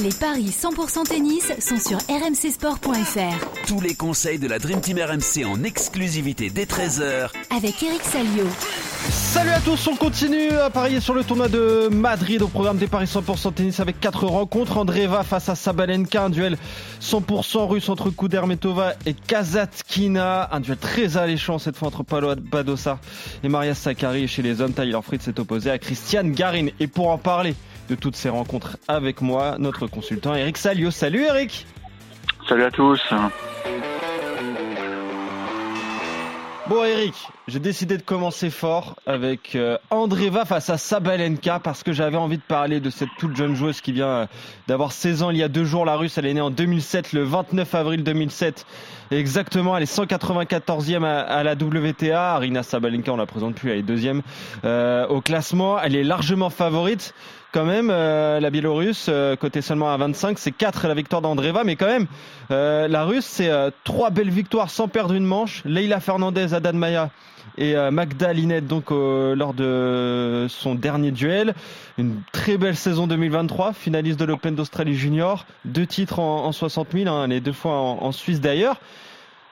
Les paris 100% tennis sont sur rmcsport.fr. Tous les conseils de la Dream Team RMC en exclusivité dès 13h Avec Eric Salio. Salut à tous, on continue à parier sur le tournoi de Madrid au programme des paris 100% tennis avec 4 rencontres. Andreva face à Sabalenka, un duel 100% russe entre Kudermetova et Kazatkina. Un duel très alléchant cette fois entre Paolo Badosa et Maria Sakkari. Chez les hommes, Tyler Fritz s'est opposé à Christiane Garin. Et pour en parler de toutes ces rencontres avec moi, notre consultant Eric Salio. Salut Eric Salut à tous Bon Eric, j'ai décidé de commencer fort avec euh, Andreva face à Sabalenka parce que j'avais envie de parler de cette toute jeune joueuse qui vient euh, d'avoir 16 ans il y a deux jours. La russe, elle est née en 2007, le 29 avril 2007. exactement, elle est 194e à, la WTA. Arina Sabalenka, on la présente plus, elle est deuxième euh, au classement. Elle est largement favorite quand même, euh, la Biélorusse, euh, côté seulement à 25, c'est 4 la victoire d'Andreva, mais quand même, euh, la Russe, c'est trois belles victoires sans perdre une manche. Leila Fernandez, Adan Maya et Magda Linette, donc lors de son dernier duel. Une très belle saison 2023, finaliste de l'Open d'Australie Junior, deux titres en, 60 000, hein, les deux fois en, Suisse d'ailleurs.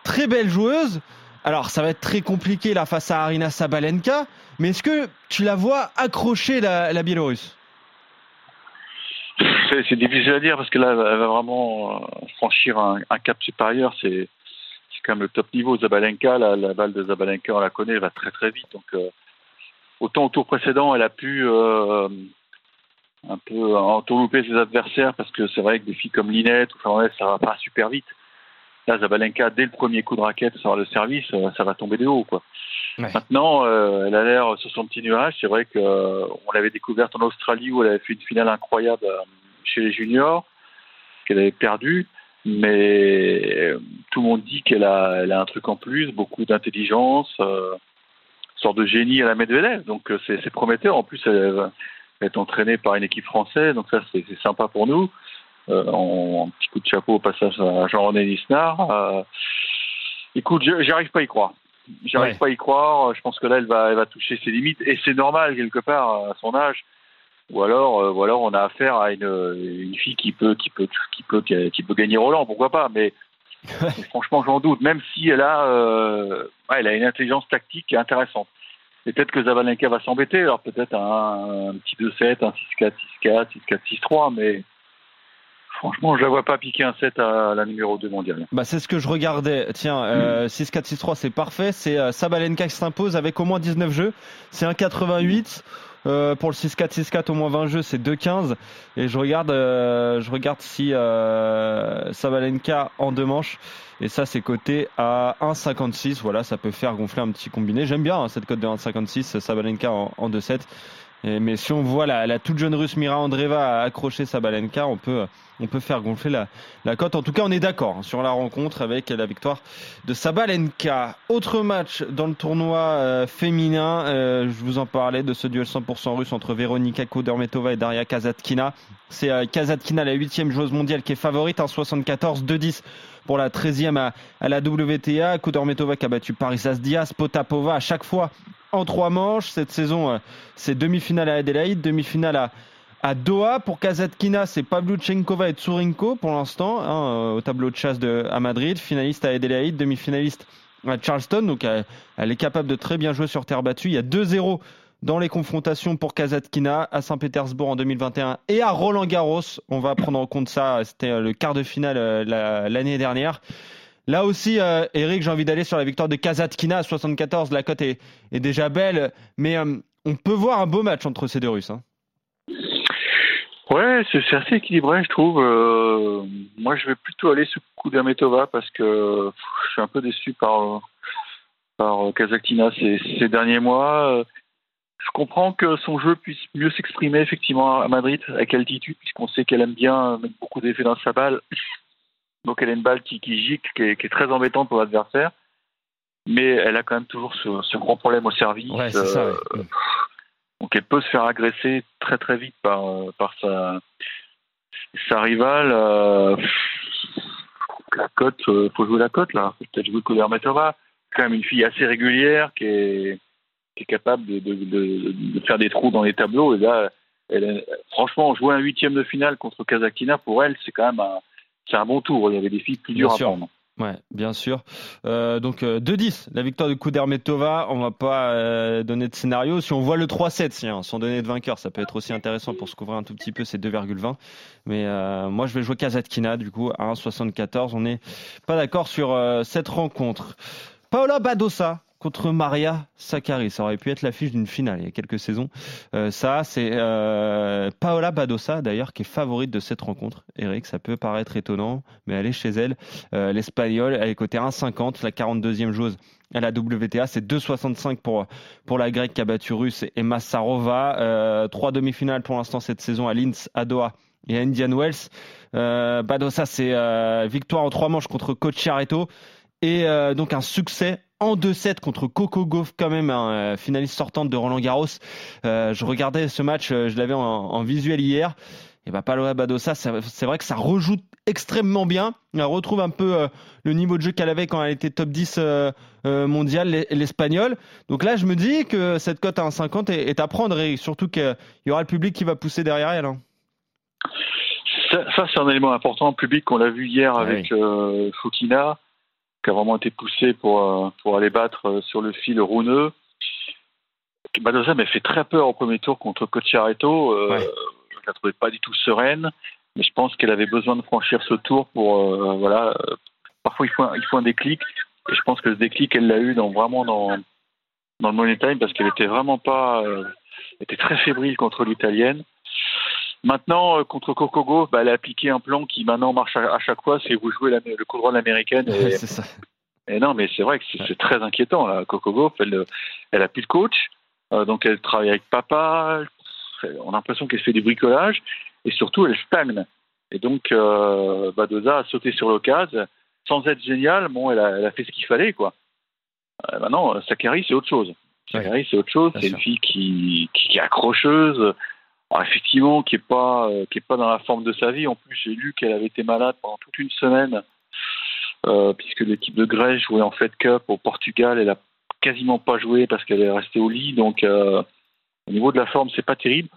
Très belle joueuse. Alors, ça va être très compliqué là face à Arina Sabalenka, mais est-ce que tu la vois accrocher la, la Biélorusse? C'est difficile à dire parce que là, elle va vraiment euh, franchir un, cap supérieur. C'est quand même le top niveau. Zabalenka, la, la, balle de Zabalenka, on la connaît, elle va très très vite. Donc, euh, autant au tour précédent, elle a pu euh, un peu entourlouper ses adversaires parce que c'est vrai que des filles comme Linette ou Fernandez, ça va pas super vite. Là, Zabalenka, dès le premier coup de raquette sur le service, ça va tomber de haut. Quoi. Maintenant, elle a l'air sur son petit nuage. C'est vrai qu'on l'avait découverte en Australie où elle avait fait une finale incroyable chez les juniors, qu'elle avait perdu, mais euh, tout le monde dit qu'elle a, elle un truc en plus, beaucoup d'intelligence, euh, sorte de génie à la Medvedev, donc euh, c'est, prometteur. En plus, elle, est entraînée par une équipe française, donc ça c'est, sympa pour nous. Euh, en, petit coup de chapeau au passage à Jean-René Lisnard. écoute, j'arrive pas à y croire. J'arrive pas à y croire. Je pense que là, elle va, elle va toucher ses limites, et c'est normal quelque part à son âge ou alors, euh, ou alors on a affaire à une, une fille qui peut, qui peut, qui peut, qui peut gagner Roland, pourquoi pas. Mais, franchement, j'en doute. Même si elle a, euh, elle a une intelligence tactique intéressante. peut-être que Zabalenka va s'embêter. Alors peut-être un, un, petit 2-7, un 6-4, 6-4, 6-4, 6-3, mais franchement, je la vois pas piquer un 7 à la numéro 2 mondiale. Bah, c'est ce que je regardais. Tiens, euh, 6-4, 6-3, c'est parfait. C'est euh, Sabalenka qui s'impose avec au moins 19 jeux. C'est un 88. Euh, pour le 6-4, 6-4, au moins 20 jeux, c'est 2-15. Et je regarde, euh, je regarde si euh, Sabalenka en deux manches. Et ça, c'est coté à 1,56. Voilà, ça peut faire gonfler un petit combiné. J'aime bien hein, cette cote de 1,56. Sabalenka en, en 2-7 mais si on voit la, toute jeune russe Mira Andreva accrocher Sabalenka, on peut, on peut faire gonfler la, cote. En tout cas, on est d'accord hein, sur la rencontre avec la victoire de Sabalenka. Autre match dans le tournoi euh, féminin, euh, je vous en parlais de ce duel 100% russe entre Veronika Kudermetova et Daria Kazatkina. C'est euh, Kazatkina, la huitième joueuse mondiale, qui est favorite, en 74 2-10 pour la 13e à, la WTA. Kudermetova qui a battu Parisas Diaz, Potapova à chaque fois en trois manches. Cette saison, c'est demi-finale à Adelaide, demi-finale à, à Doha. Pour Kazatkina, c'est Pavluchenkova et Tsurinko pour l'instant, hein, euh, au tableau de chasse de, à Madrid. Finaliste à Adelaide, demi-finaliste à Charleston. Donc elle, est capable de très bien jouer sur terre battue. Il y a 2-0 dans les confrontations pour Kazatkina à Saint-Pétersbourg en 2021 et à Roland Garros. On va prendre en compte ça. C'était euh, le quart de finale l'année dernière. Là aussi, euh, Eric, j'ai envie d'aller sur la victoire de Kazatkina à 74. La cote est, déjà belle, mais euh, on peut voir un beau match entre ces deux Russes. Hein. Ouais, c'est assez équilibré, je trouve. Euh, moi, je vais plutôt aller sur Kudermetova parce que je suis un peu déçu par, par Kazatkina ces, ces derniers mois. Je comprends que son jeu puisse mieux s'exprimer effectivement à Madrid avec altitude, puisqu'on sait qu'elle aime bien mettre beaucoup d'effets dans sa balle. Donc elle a une balle qui, qui gicle, qui est, qui est très embêtante pour l'adversaire. Mais elle a quand même toujours ce, ce grand problème au service. Ouais, ça, ouais. Euh, donc elle peut se faire agresser très très vite par, euh, par sa, sa rivale. Euh, la cote, faut jouer la cote là. Peut-être jouer Kudermetova. C'est quand même une fille assez régulière qui est qui est capable de, de, de, de, faire des trous dans les tableaux. Et là, elle, franchement, jouer un huitième de finale contre Kazakina, pour elle, c'est quand même un, c'est un bon tour. Il y avait des filles plus dures à prendre. Ouais, bien sûr. Euh, donc euh, 2-10, la victoire de Kudermetova. On va pas euh, donner de scénario. Si on voit le 3-7, hein, sans donner de vainqueur, ça peut être aussi intéressant pour se couvrir un tout petit peu. C'est 2,20. Mais euh, moi, je vais jouer Kazatkina du coup à 1,74. On n'est pas d'accord sur cette rencontre. Paola Badosa contre Maria Sakkari. Ça aurait pu être l'affiche d'une finale il y a quelques saisons. Euh, ça, c'est euh, Paola Badosa d'ailleurs qui est favorite de cette rencontre. Eric, ça peut paraître étonnant, mais elle est chez elle. Euh, L'Espagnole, elle est cotée 1,50, la 42e joueuse à la WTA. C'est 2,65 pour, pour la grecque qui a battu Russe et Massarova. Euh, trois demi-finales pour l'instant cette saison à Linz, à Doha et à Indian Wells. Badosa, c'est victoire en trois manches contre Cocciaretto et donc un succès en 2-7 contre Coco Gauff, quand même, un euh, finaliste sortante de Roland Garros. Euh, je regardais ce match, euh, je l'avais en, en, visuel hier. Et bah, Paloma Badosa, c'est vrai que ça rejoue extrêmement bien. Elle retrouve un peu euh, le niveau de jeu qu'elle avait quand elle était top 10 euh, euh, mondial, l'espagnol. Donc là, je me dis que cette cote à 1,50 est, est, à prendre et surtout qu'il y aura le public qui va pousser derrière elle. Hein. Ça, ça c'est un élément important. Le public, on l'a vu hier avec oui. Fokina qui a vraiment été poussé pour, pour aller battre sur le fil rouneux. Badoza m'a fait très peur au premier tour contre Cocciaretto. Euh, ouais. Je ne la trouvais pas du tout sereine, mais je pense qu'elle avait besoin de franchir ce tour pour euh, voilà. Parfois il faut un, il faut un déclic et je pense que ce déclic elle l'a eu dans vraiment dans dans le money time parce qu'elle était vraiment pas euh, était très fébrile contre l'italienne. Maintenant, euh, contre Kokogo, bah, elle a appliqué un plan qui maintenant marche à, à chaque fois, c'est vous jouez la, le coup droit de l'américaine. Et, ça. et non, mais c'est vrai que c'est très inquiétant. Là. Kokogo, elle, elle a plus de coach, euh, donc elle travaille avec papa. On a l'impression qu'elle fait des bricolages et surtout elle stagne. Et donc euh, Badoza a sauté sur l'occasion sans être génial. Bon, elle a, elle a fait ce qu'il fallait, quoi. Euh, maintenant, Sakari, c'est autre chose. Sakari, ouais. c'est autre chose. C'est une fille qui, qui, qui est accrocheuse. Alors effectivement, qui est pas euh, qui est pas dans la forme de sa vie. En plus, j'ai lu qu'elle avait été malade pendant toute une semaine, euh, puisque l'équipe de Grèce jouait en Fed Cup au Portugal. Elle a quasiment pas joué parce qu'elle est restée au lit. Donc, euh, au niveau de la forme, c'est pas terrible.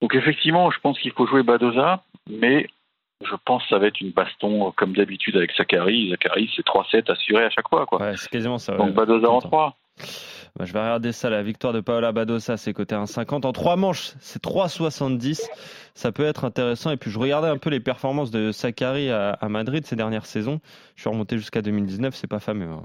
Donc effectivement, je pense qu'il faut jouer Badoza, mais je pense que ça va être une baston comme d'habitude avec Sakari. Sakari, c'est 3-7 assuré à chaque fois. Quoi. Ouais, c'est quasiment ça. Donc. Badoza en 3. Bah, je vais regarder ça, la victoire de Paola Badosa, c'est côté 1,50. En trois manches, c'est 3,70. Ça peut être intéressant. Et puis je regardais un peu les performances de Sakari à, à Madrid ces dernières saisons. Je suis remonté jusqu'à 2019, c'est pas fameux. Hein.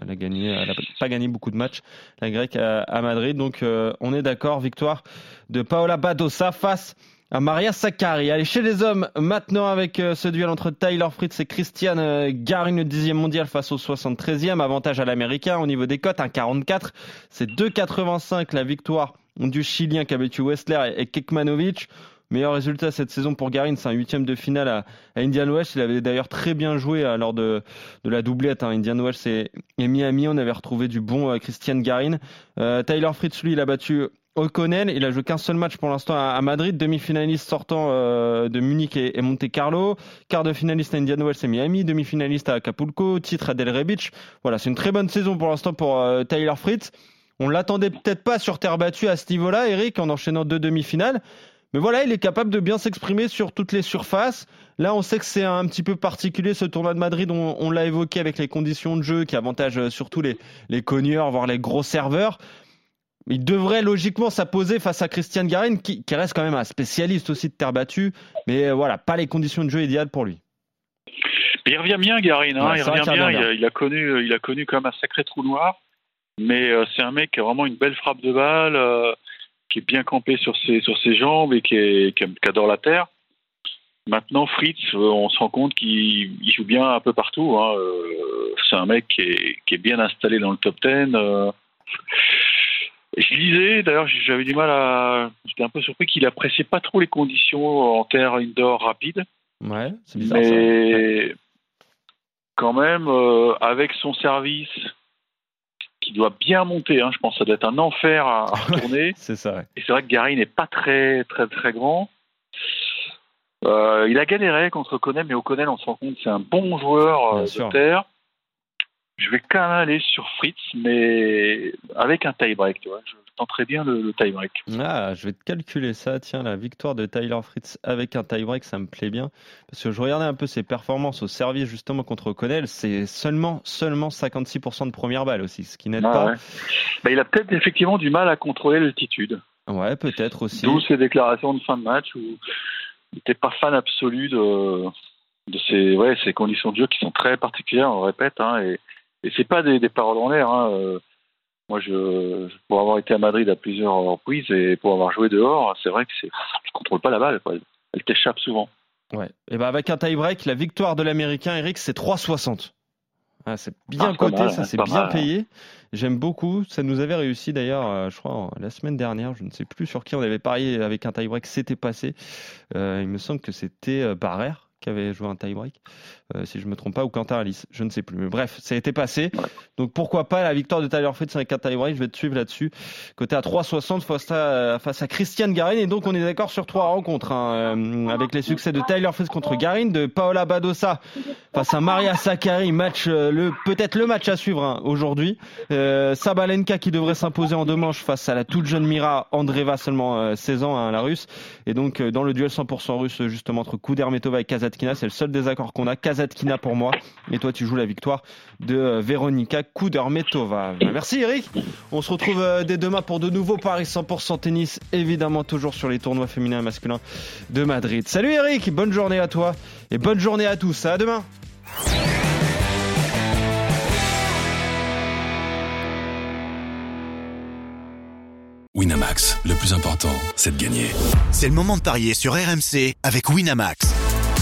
Elle, a gagné, elle a pas gagné beaucoup de matchs, la grecque à, à Madrid. Donc euh, on est d'accord, victoire de Paola Badosa face Maria Sakkari. Allez, chez les hommes, maintenant avec euh, ce duel entre Tyler Fritz et Christian euh, Garin, le 10e mondial face au 73e. Avantage à l'américain au niveau des cotes, 1,44. C'est 2,85 la victoire du Chilien qui a battu Westler et Kekmanovic. Meilleur résultat cette saison pour Garin, c'est un huitième de finale à, Indian Wells. Il avait d'ailleurs très bien joué à, lors de, la doublette. Hein. Indian Wells et, Miami, on avait retrouvé du bon euh, Christian Garin. Euh, Tyler Fritz, lui, il a battu O'Connell, il a joué qu'un seul match pour l'instant à Madrid, demi-finaliste sortant euh, de Munich et, et, Monte Carlo, quart de finaliste à Indian Wells et Miami, demi-finaliste à Acapulco, titre à Delray Beach. Voilà, c'est une très bonne saison pour l'instant pour euh, Tyler Fritz. On l'attendait peut-être pas sur terre battue à ce niveau-là, Eric, en enchaînant deux demi-finales. Mais voilà, il est capable de bien s'exprimer sur toutes les surfaces. Là, on sait que c'est un petit peu particulier ce tournoi de Madrid. On, l'a évoqué avec les conditions de jeu qui avantagent surtout les, les cogneurs, voire les gros serveurs. Il devrait logiquement s'imposer face à Christian Garin, qui, qui, reste quand même un spécialiste aussi de terre battue. Mais voilà, pas les conditions de jeu idéales pour lui. Il revient bien, Garin. Hein, ouais, il revient bien. bien. Il, a, il, a, connu, il a connu quand même un sacré trou noir. Mais euh, c'est un mec qui a vraiment une belle frappe de balle. Euh, qui est bien campé sur ses, sur ses jambes et qui, est, qui, qui adore la terre. Maintenant, Fritz, on se rend compte qu'il joue bien un peu partout. Hein. C'est un mec qui est, qui est, bien installé dans le top 10. Je lisais, d'ailleurs, j'avais du mal à. J'étais un peu surpris qu'il appréciait pas trop les conditions en terre indoor rapide. Ouais, c'est bizarre. Mais ça. quand même, euh, avec son service, qui doit bien monter. Hein. Je pense que ça doit être un enfer à, à retourner. c'est ça. Ouais. Et c'est vrai que Gary n'est pas très, très, très grand. Euh, il a galéré contre O'Connell, mais O'Connell, on se rend compte, c'est un bon joueur euh, de terre. Je vais quand même aller sur Fritz, mais avec un tie-break, tu vois. Je tenterai bien le, le tie-break. Ah, je vais te calculer ça. Tiens, la victoire de Tyler Fritz avec un tie-break, ça me plaît bien. Parce que je regardais un peu ses performances au service justement contre O'Connell. C'est seulement, seulement 56% de première balle aussi, ce qui n'aide Ah pas. ouais. Bah, il a peut-être effectivement du mal à contrôler l'altitude. Ouais, peut-être aussi. D'où ses déclarations de fin de match où il n'était pas fan absolu de, de ces, ouais, ces conditions de jeu qui sont très particulières, on le répète. Hein, et et c'est pas des, des paroles en l'air. Hein, euh, moi, je, pour avoir été à Madrid à plusieurs reprises et pour avoir joué dehors, c'est vrai que c'est, tu contrôles pas la balle. Quoi. Elle t'échappe souvent. Ouais. Et ben avec un tie-break, la victoire de l'américain Eric, c'est 3,60. Ah, c'est bien Ah, coté, mal, ça c'est c'est bien mal. payé. J'aime beaucoup. Ça nous avait réussi d'ailleurs, euh, je crois, la semaine dernière. Je ne sais plus sur qui on avait parié avec un tie-break. C'était passé. Euh, il me semble que c'était Barrère qui avait joué un tie-break, euh, si je me trompe pas, ou Quentin Alice. Je ne sais plus. Mais bref, ça a été passé. Donc pourquoi pas la victoire de Tyler Fritz avec un tie-break. Je vais te suivre là-dessus. Côté à 3,60 face à, face à Christian Garin. Et donc on est d'accord sur trois rencontres. hein, euh, avec les succès de Tyler Fritz contre Garin, de Paola Badosa face à Maria Sakkari, match euh, le peut-être le match à suivre hein, aujourd'hui. Euh, Sabalenka qui devrait s'imposer en deux manches face à la toute jeune Mira Andreeva, seulement euh, 16 ans, hein, la russe. Et donc dans le duel 100% russe justement entre Kudermetova et C'est le seul désaccord qu'on a. Kazatkina pour moi. Et toi tu joues la victoire de euh, Veronika Kudermetova. Merci Eric. On se retrouve euh, dès demain pour de nouveaux paris 100% tennis, évidemment toujours sur les tournois féminins et masculins de Madrid. Salut Eric, bonne journée à toi et bonne journée à tous. À demain. Winamax, le plus important, c'est de gagner. C'est le moment de parier sur RMC avec Winamax.